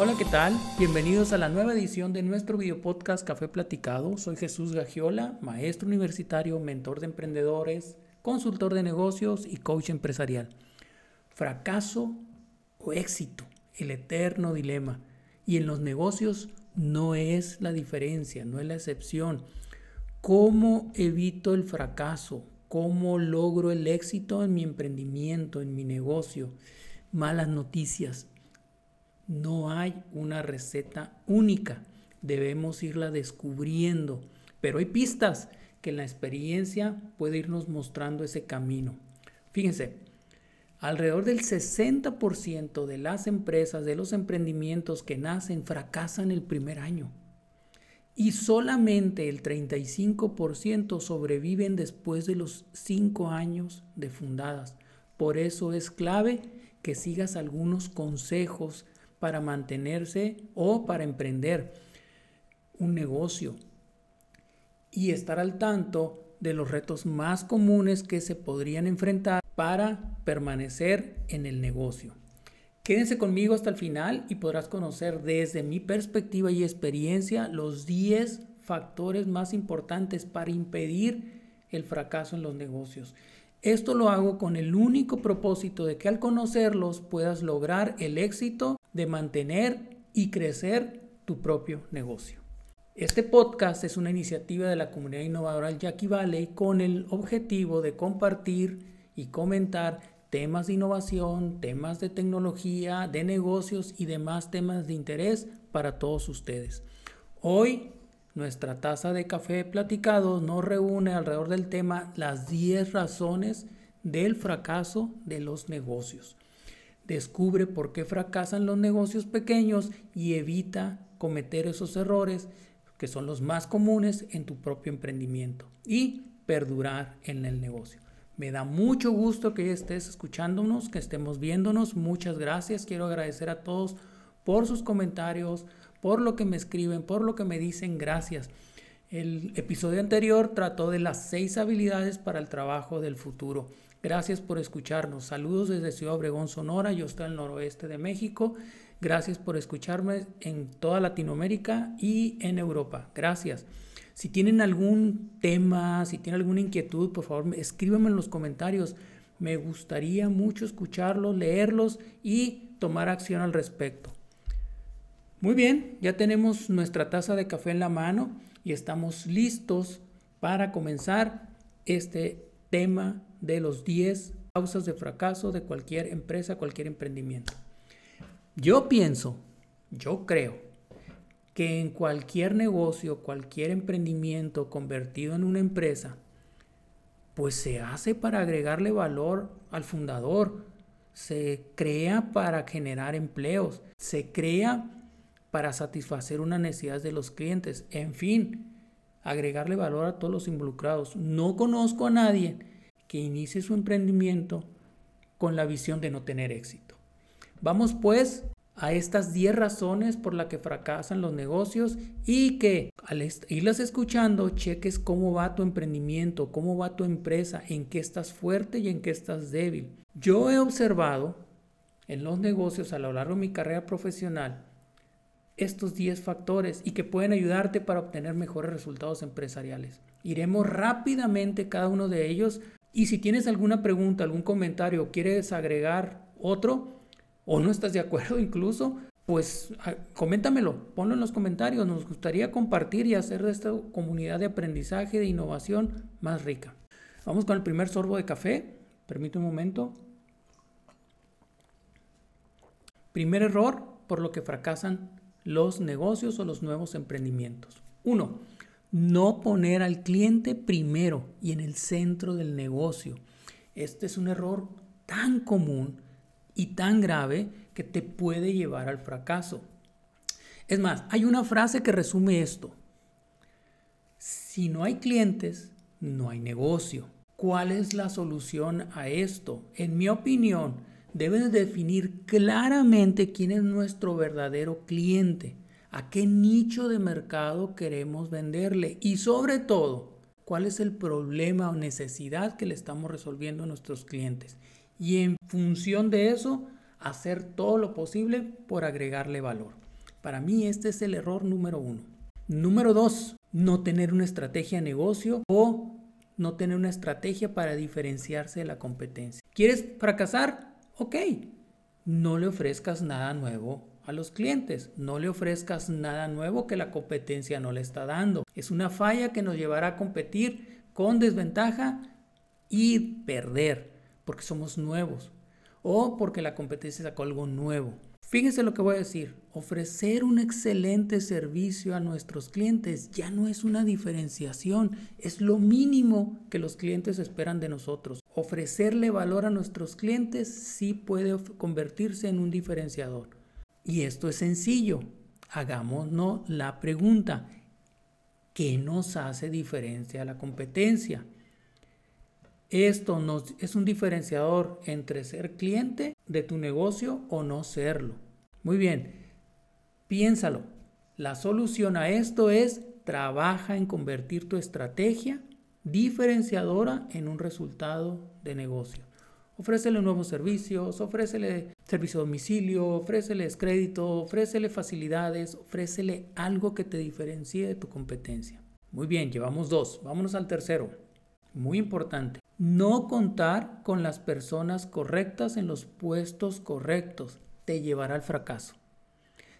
Hola, ¿qué tal? Bienvenidos a la nueva edición de nuestro video podcast Café Platicado. Soy Jesús Gagiola, maestro universitario, mentor de emprendedores, consultor de negocios y coach empresarial. Fracaso o éxito, el eterno dilema. Y en los negocios no es la diferencia, no es la excepción. ¿Cómo evito el fracaso? ¿Cómo logro el éxito en mi emprendimiento, en mi negocio? Malas noticias no hay una receta única, debemos irla descubriendo, pero hay pistas que la experiencia puede irnos mostrando ese camino. Fíjense, alrededor del 60% de las empresas, de los emprendimientos que nacen, fracasan el primer año. Y solamente el 35% sobreviven después de los 5 años de fundadas. Por eso es clave que sigas algunos consejos para mantenerse o para emprender un negocio y estar al tanto de los retos más comunes que se podrían enfrentar para permanecer en el negocio. Quédense conmigo hasta el final y podrás conocer desde mi perspectiva y experiencia los 10 factores más importantes para impedir el fracaso en los negocios. Esto lo hago con el único propósito de que al conocerlos puedas lograr el éxito de mantener y crecer tu propio negocio. Este podcast es una iniciativa de la comunidad innovadora Jackie Valley con el objetivo de compartir y comentar temas de innovación, temas de tecnología, de negocios y demás temas de interés para todos ustedes. Hoy nuestra taza de café platicado nos reúne alrededor del tema las 10 razones del fracaso de los negocios. Descubre por qué fracasan los negocios pequeños y evita cometer esos errores que son los más comunes en tu propio emprendimiento y perdurar en el negocio. Me da mucho gusto que estés escuchándonos, que estemos viéndonos. Muchas gracias. Quiero agradecer a todos por sus comentarios, por lo que me escriben, por lo que me dicen. Gracias. El episodio anterior trató de las seis habilidades para el trabajo del futuro. Gracias por escucharnos. Saludos desde Ciudad Obregón, Sonora. Yo estoy al noroeste de México. Gracias por escucharme en toda Latinoamérica y en Europa. Gracias. Si tienen algún tema, si tienen alguna inquietud, por favor, escríbanme en los comentarios. Me gustaría mucho escucharlos, leerlos y tomar acción al respecto. Muy bien, ya tenemos nuestra taza de café en la mano y estamos listos para comenzar este tema de los 10 causas de fracaso de cualquier empresa, cualquier emprendimiento. Yo pienso, yo creo que en cualquier negocio, cualquier emprendimiento convertido en una empresa, pues se hace para agregarle valor al fundador, se crea para generar empleos, se crea para satisfacer una necesidad de los clientes, en fin, agregarle valor a todos los involucrados. No conozco a nadie que inicie su emprendimiento con la visión de no tener éxito. Vamos pues a estas 10 razones por las que fracasan los negocios y que al irlas escuchando cheques cómo va tu emprendimiento, cómo va tu empresa, en qué estás fuerte y en qué estás débil. Yo he observado en los negocios a lo largo de mi carrera profesional estos 10 factores y que pueden ayudarte para obtener mejores resultados empresariales. Iremos rápidamente cada uno de ellos y si tienes alguna pregunta, algún comentario quieres agregar otro o no estás de acuerdo incluso, pues ah, coméntamelo, ponlo en los comentarios. Nos gustaría compartir y hacer de esta comunidad de aprendizaje, de innovación más rica. Vamos con el primer sorbo de café. Permite un momento. Primer error por lo que fracasan los negocios o los nuevos emprendimientos. Uno, no poner al cliente primero y en el centro del negocio. Este es un error tan común y tan grave que te puede llevar al fracaso. Es más, hay una frase que resume esto. Si no hay clientes, no hay negocio. ¿Cuál es la solución a esto? En mi opinión, debes definir claramente quién es nuestro verdadero cliente a qué nicho de mercado queremos venderle y sobre todo, cuál es el problema o necesidad que le estamos resolviendo a nuestros clientes. Y en función de eso, hacer todo lo posible por agregarle valor. Para mí este es el error número uno. Número dos, no tener una estrategia de negocio o no tener una estrategia para diferenciarse de la competencia. ¿Quieres fracasar? Ok, no le ofrezcas nada nuevo a los clientes, no le ofrezcas nada nuevo que la competencia no le está dando. Es una falla que nos llevará a competir con desventaja y perder porque somos nuevos o porque la competencia sacó algo nuevo. Fíjense lo que voy a decir. Ofrecer un excelente servicio a nuestros clientes ya no es una diferenciación, es lo mínimo que los clientes esperan de nosotros. Ofrecerle valor a nuestros clientes sí puede convertirse en un diferenciador. Y esto es sencillo. Hagámonos la pregunta. ¿Qué nos hace diferencia a la competencia? Esto nos, es un diferenciador entre ser cliente de tu negocio o no serlo. Muy bien, piénsalo. La solución a esto es trabaja en convertir tu estrategia diferenciadora en un resultado de negocio. Ofrécele nuevos servicios, ofrécele servicio a domicilio, ofréceles crédito, ofrécele facilidades, ofrécele algo que te diferencie de tu competencia. Muy bien, llevamos dos. Vámonos al tercero. Muy importante no contar con las personas correctas en los puestos correctos te llevará al fracaso.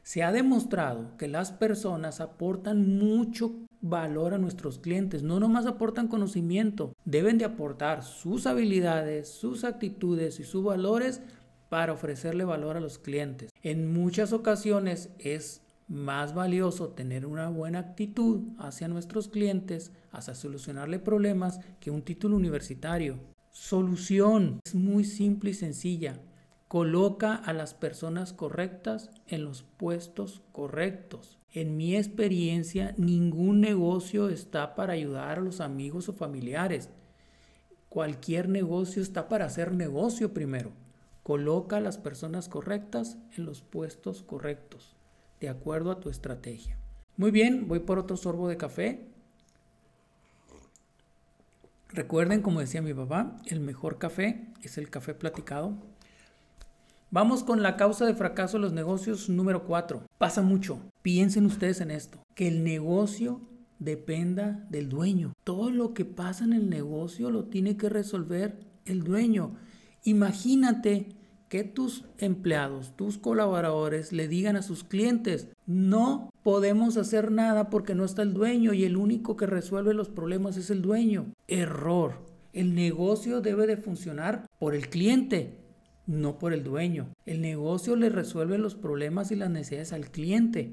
Se ha demostrado que las personas aportan mucho valor a nuestros clientes, no nomás aportan conocimiento, deben de aportar sus habilidades, sus actitudes y sus valores para ofrecerle valor a los clientes. En muchas ocasiones es más valioso tener una buena actitud hacia nuestros clientes, hacia solucionarle problemas, que un título universitario. Solución es muy simple y sencilla. Coloca a las personas correctas en los puestos correctos. En mi experiencia, ningún negocio está para ayudar a los amigos o familiares. Cualquier negocio está para hacer negocio primero. Coloca a las personas correctas en los puestos correctos de acuerdo a tu estrategia. Muy bien, voy por otro sorbo de café. Recuerden, como decía mi papá, el mejor café es el café platicado. Vamos con la causa de fracaso de los negocios número 4. Pasa mucho. Piensen ustedes en esto. Que el negocio dependa del dueño. Todo lo que pasa en el negocio lo tiene que resolver el dueño. Imagínate que tus empleados, tus colaboradores le digan a sus clientes, no podemos hacer nada porque no está el dueño y el único que resuelve los problemas es el dueño. Error. El negocio debe de funcionar por el cliente, no por el dueño. El negocio le resuelve los problemas y las necesidades al cliente.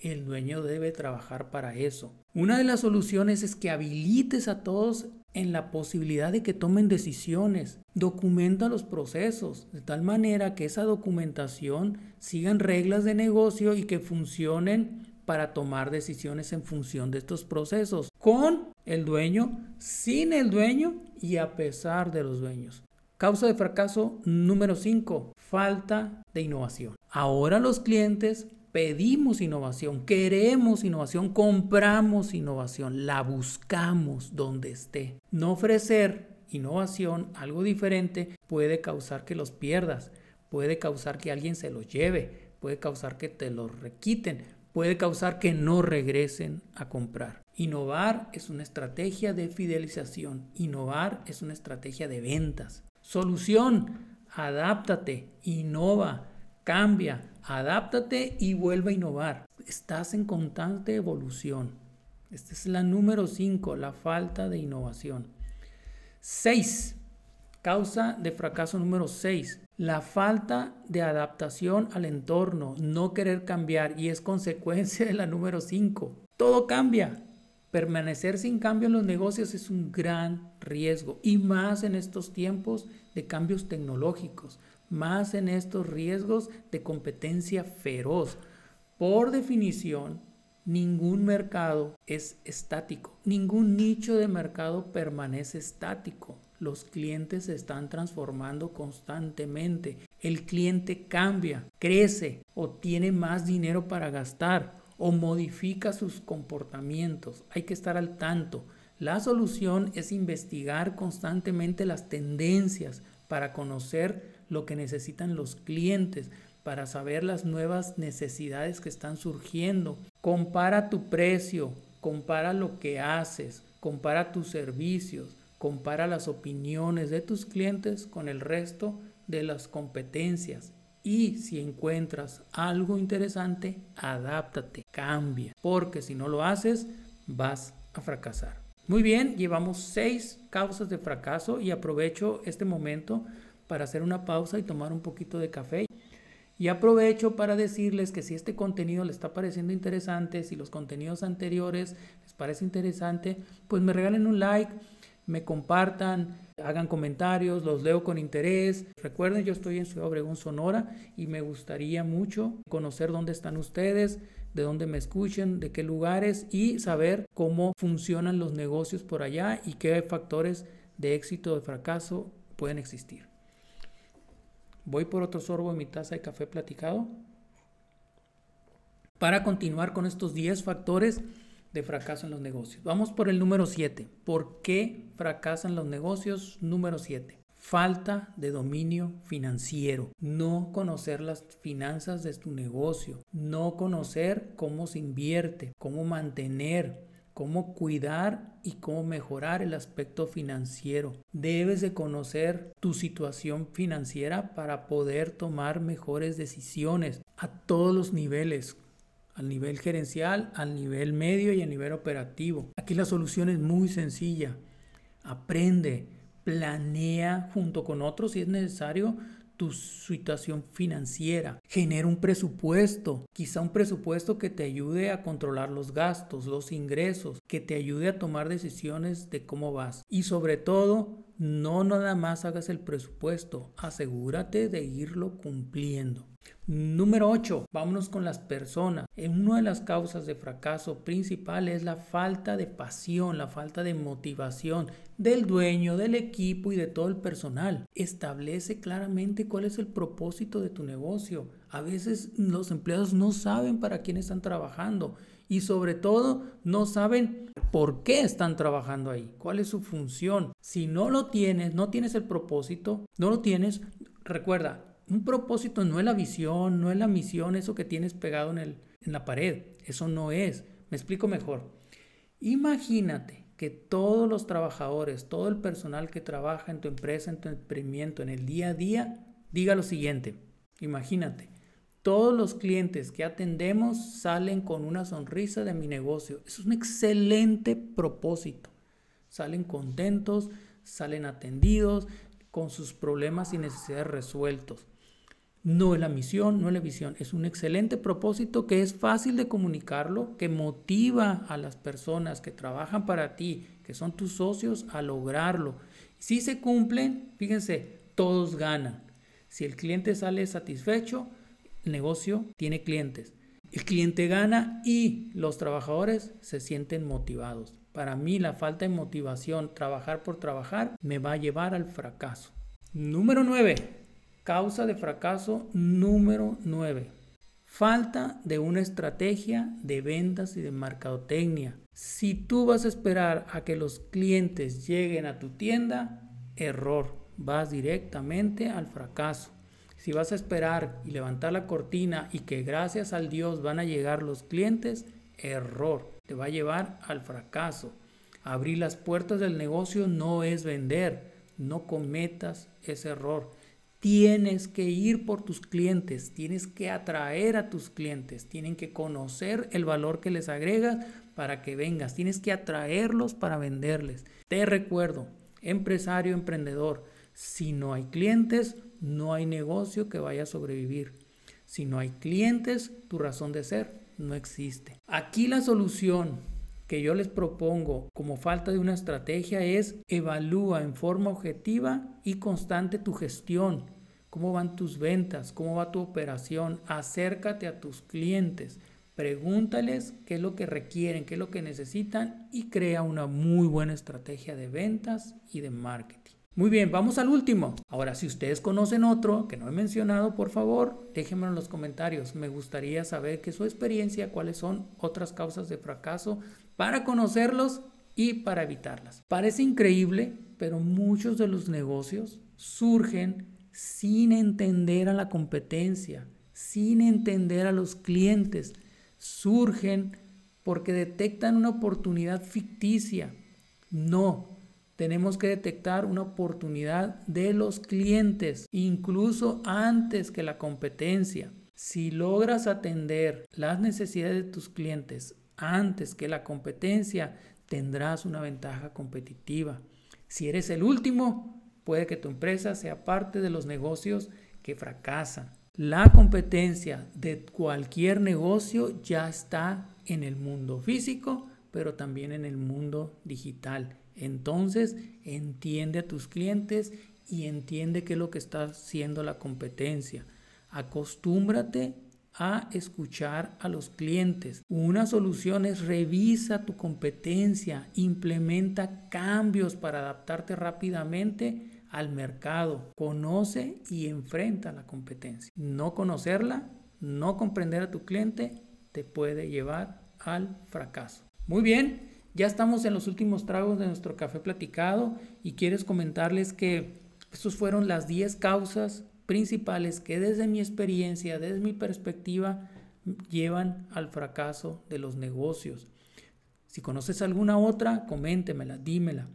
El dueño debe trabajar para eso. Una de las soluciones es que habilites a todos en la posibilidad de que tomen decisiones. Documenta los procesos de tal manera que esa documentación sigan reglas de negocio y que funcionen para tomar decisiones en función de estos procesos, con el dueño, sin el dueño y a pesar de los dueños. Causa de fracaso número 5, falta de innovación. Ahora los clientes pedimos innovación, queremos innovación, compramos innovación, la buscamos donde esté. No ofrecer innovación, algo diferente, puede causar que los pierdas, puede causar que alguien se los lleve, puede causar que te los requiten, puede causar que no regresen a comprar. Innovar es una estrategia de fidelización, innovar es una estrategia de ventas. Solución, adáptate, innova, cambia, adáptate y vuelve a innovar. Estás en constante evolución. Esta es la número 5, la falta de innovación. 6. Causa de fracaso número 6. La falta de adaptación al entorno, no querer cambiar y es consecuencia de la número 5. Todo cambia. Permanecer sin cambio en los negocios es un gran riesgo y más en estos tiempos de cambios tecnológicos más en estos riesgos de competencia feroz. Por definición, ningún mercado es estático, ningún nicho de mercado permanece estático. Los clientes se están transformando constantemente. El cliente cambia, crece o tiene más dinero para gastar o modifica sus comportamientos. Hay que estar al tanto. La solución es investigar constantemente las tendencias para conocer lo que necesitan los clientes para saber las nuevas necesidades que están surgiendo. Compara tu precio, compara lo que haces, compara tus servicios, compara las opiniones de tus clientes con el resto de las competencias. Y si encuentras algo interesante, adáptate, cambia, porque si no lo haces, vas a fracasar. Muy bien, llevamos seis causas de fracaso y aprovecho este momento para hacer una pausa y tomar un poquito de café. Y aprovecho para decirles que si este contenido les está pareciendo interesante, si los contenidos anteriores les parece interesante, pues me regalen un like, me compartan, hagan comentarios, los leo con interés. Recuerden, yo estoy en Ciudad Obregón, Sonora, y me gustaría mucho conocer dónde están ustedes, de dónde me escuchen, de qué lugares y saber cómo funcionan los negocios por allá y qué factores de éxito o de fracaso pueden existir. Voy por otro sorbo en mi taza de café platicado para continuar con estos 10 factores de fracaso en los negocios. Vamos por el número 7. ¿Por qué fracasan los negocios? Número 7. Falta de dominio financiero, no conocer las finanzas de tu negocio, no conocer cómo se invierte, cómo mantener, cómo cuidar y cómo mejorar el aspecto financiero. Debes de conocer tu situación financiera para poder tomar mejores decisiones a todos los niveles, al nivel gerencial, al nivel medio y a nivel operativo. Aquí la solución es muy sencilla. Aprende, planea junto con otros si es necesario tu situación financiera. Genera un presupuesto, quizá un presupuesto que te ayude a controlar los gastos, los ingresos, que te ayude a tomar decisiones de cómo vas. Y sobre todo, no nada más hagas el presupuesto, asegúrate de irlo cumpliendo. Número 8. Vámonos con las personas. Una de las causas de fracaso principal es la falta de pasión, la falta de motivación del dueño, del equipo y de todo el personal. Establece claramente cuál es el propósito de tu negocio. A veces los empleados no saben para quién están trabajando y sobre todo no saben por qué están trabajando ahí, cuál es su función. Si no lo tienes, no tienes el propósito, no lo tienes, recuerda, un propósito no es la visión, no es la misión, eso que tienes pegado en, el, en la pared. Eso no es. Me explico mejor. Imagínate que todos los trabajadores, todo el personal que trabaja en tu empresa, en tu emprendimiento, en el día a día, diga lo siguiente. Imagínate, todos los clientes que atendemos salen con una sonrisa de mi negocio. Es un excelente propósito. Salen contentos, salen atendidos, con sus problemas y necesidades resueltos. No es la misión, no es la visión, es un excelente propósito que es fácil de comunicarlo, que motiva a las personas que trabajan para ti, que son tus socios, a lograrlo. Si se cumplen, fíjense, todos ganan. Si el cliente sale satisfecho, el negocio tiene clientes. El cliente gana y los trabajadores se sienten motivados. Para mí la falta de motivación, trabajar por trabajar, me va a llevar al fracaso. Número 9 Causa de fracaso número 9. Falta de una estrategia de ventas y de mercadotecnia. Si tú vas a esperar a que los clientes lleguen a tu tienda, error. Vas directamente al fracaso. Si vas a esperar y levantar la cortina y que gracias al Dios van a llegar los clientes, error. Te va a llevar al fracaso. Abrir las puertas del negocio no es vender. No cometas ese error. Tienes que ir por tus clientes, tienes que atraer a tus clientes, tienen que conocer el valor que les agregas para que vengas, tienes que atraerlos para venderles. Te recuerdo, empresario, emprendedor, si no hay clientes, no hay negocio que vaya a sobrevivir. Si no hay clientes, tu razón de ser no existe. Aquí la solución que yo les propongo como falta de una estrategia es evalúa en forma objetiva y constante tu gestión cómo van tus ventas, cómo va tu operación, acércate a tus clientes, pregúntales qué es lo que requieren, qué es lo que necesitan y crea una muy buena estrategia de ventas y de marketing. Muy bien, vamos al último. Ahora, si ustedes conocen otro que no he mencionado, por favor, déjenmelo en los comentarios. Me gustaría saber qué es su experiencia, cuáles son otras causas de fracaso para conocerlos y para evitarlas. Parece increíble, pero muchos de los negocios surgen sin entender a la competencia, sin entender a los clientes. Surgen porque detectan una oportunidad ficticia. No, tenemos que detectar una oportunidad de los clientes, incluso antes que la competencia. Si logras atender las necesidades de tus clientes antes que la competencia, tendrás una ventaja competitiva. Si eres el último, puede que tu empresa sea parte de los negocios que fracasan. La competencia de cualquier negocio ya está en el mundo físico, pero también en el mundo digital. Entonces, entiende a tus clientes y entiende qué es lo que está haciendo la competencia. Acostúmbrate a escuchar a los clientes. Una solución es revisa tu competencia, implementa cambios para adaptarte rápidamente al mercado, conoce y enfrenta la competencia. No conocerla, no comprender a tu cliente te puede llevar al fracaso. Muy bien, ya estamos en los últimos tragos de nuestro café platicado y quieres comentarles que estos fueron las 10 causas principales que desde mi experiencia, desde mi perspectiva, llevan al fracaso de los negocios. Si conoces alguna otra, coméntemela, dímela.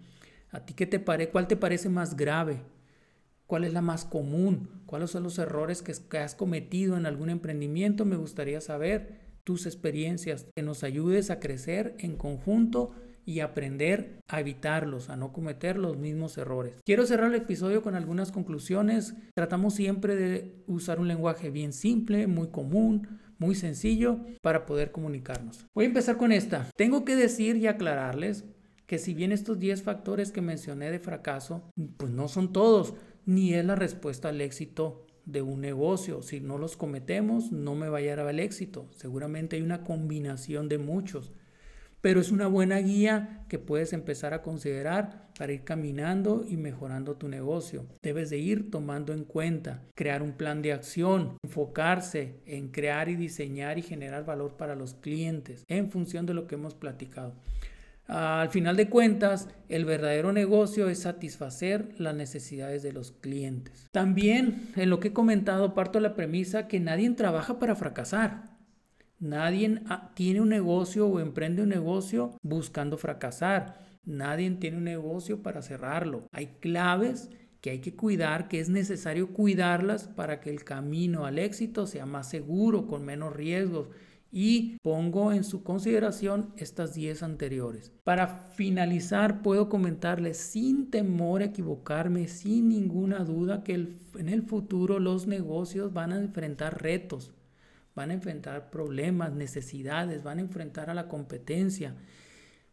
¿A ti qué te parece? ¿Cuál te parece más grave? ¿Cuál es la más común? ¿Cuáles son los errores que, has cometido en algún emprendimiento? Me gustaría saber tus experiencias, que nos ayudes a crecer en conjunto y aprender a evitarlos, a no cometer los mismos errores. Quiero cerrar el episodio con algunas conclusiones. Tratamos siempre de usar un lenguaje bien simple, muy común, muy sencillo para poder comunicarnos. Voy a empezar con esta. Tengo que decir y aclararles que si bien estos 10 factores que mencioné de fracaso, pues no son todos, ni es la respuesta al éxito de un negocio. Si no los cometemos, no me va a llegar al éxito. Seguramente hay una combinación de muchos pero es una buena guía que puedes empezar a considerar para ir caminando y mejorando tu negocio. Debes de ir tomando en cuenta, crear un plan de acción, enfocarse en crear y diseñar y generar valor para los clientes en función de lo que hemos platicado. Al final de cuentas, el verdadero negocio es satisfacer las necesidades de los clientes. También en lo que he comentado parto de la premisa que nadie trabaja para fracasar. Nadie tiene un negocio o emprende un negocio buscando fracasar. Nadie tiene un negocio para cerrarlo. Hay claves que hay que cuidar, que es necesario cuidarlas para que el camino al éxito sea más seguro, con menos riesgos. Y pongo en su consideración estas 10 anteriores. Para finalizar, puedo comentarles sin temor a equivocarme, sin ninguna duda, que en el futuro los negocios van a enfrentar retos van a enfrentar problemas, necesidades, van a enfrentar a la competencia,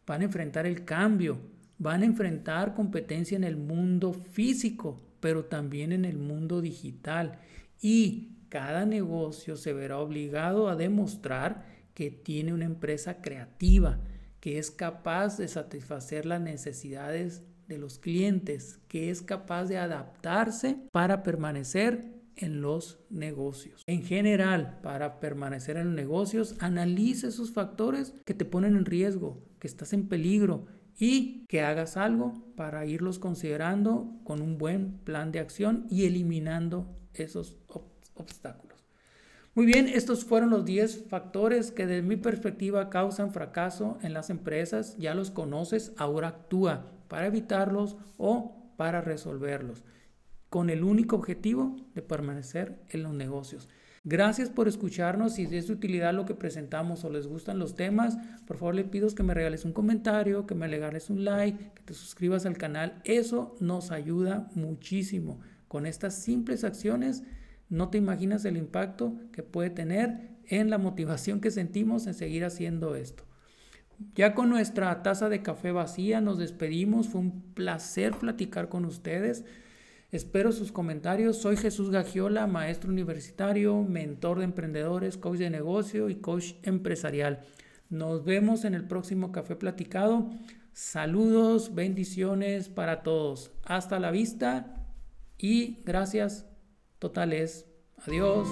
van a enfrentar el cambio, van a enfrentar competencia en el mundo físico, pero también en el mundo digital. Y cada negocio se verá obligado a demostrar que tiene una empresa creativa, que es capaz de satisfacer las necesidades de los clientes, que es capaz de adaptarse para permanecer en los negocios. En general, para permanecer en los negocios, analice esos factores que te ponen en riesgo, que estás en peligro y que hagas algo para irlos considerando con un buen plan de acción y eliminando esos obstáculos. Muy bien, estos fueron los 10 factores que desde mi perspectiva causan fracaso en las empresas. Ya los conoces, ahora actúa para evitarlos o para resolverlos con el único objetivo de permanecer en los negocios. Gracias por escucharnos. Si es de utilidad lo que presentamos o les gustan los temas, por favor les pido que me regales un comentario, que me regales un like, que te suscribas al canal. Eso nos ayuda muchísimo. Con estas simples acciones no te imaginas el impacto que puede tener en la motivación que sentimos en seguir haciendo esto. Ya con nuestra taza de café vacía nos despedimos. Fue un placer platicar con ustedes. Espero sus comentarios. Soy Jesús Gagiola, maestro universitario, mentor de emprendedores, coach de negocio y coach empresarial. Nos vemos en el próximo Café Platicado. Saludos, bendiciones para todos. Hasta la vista y gracias totales. Adiós.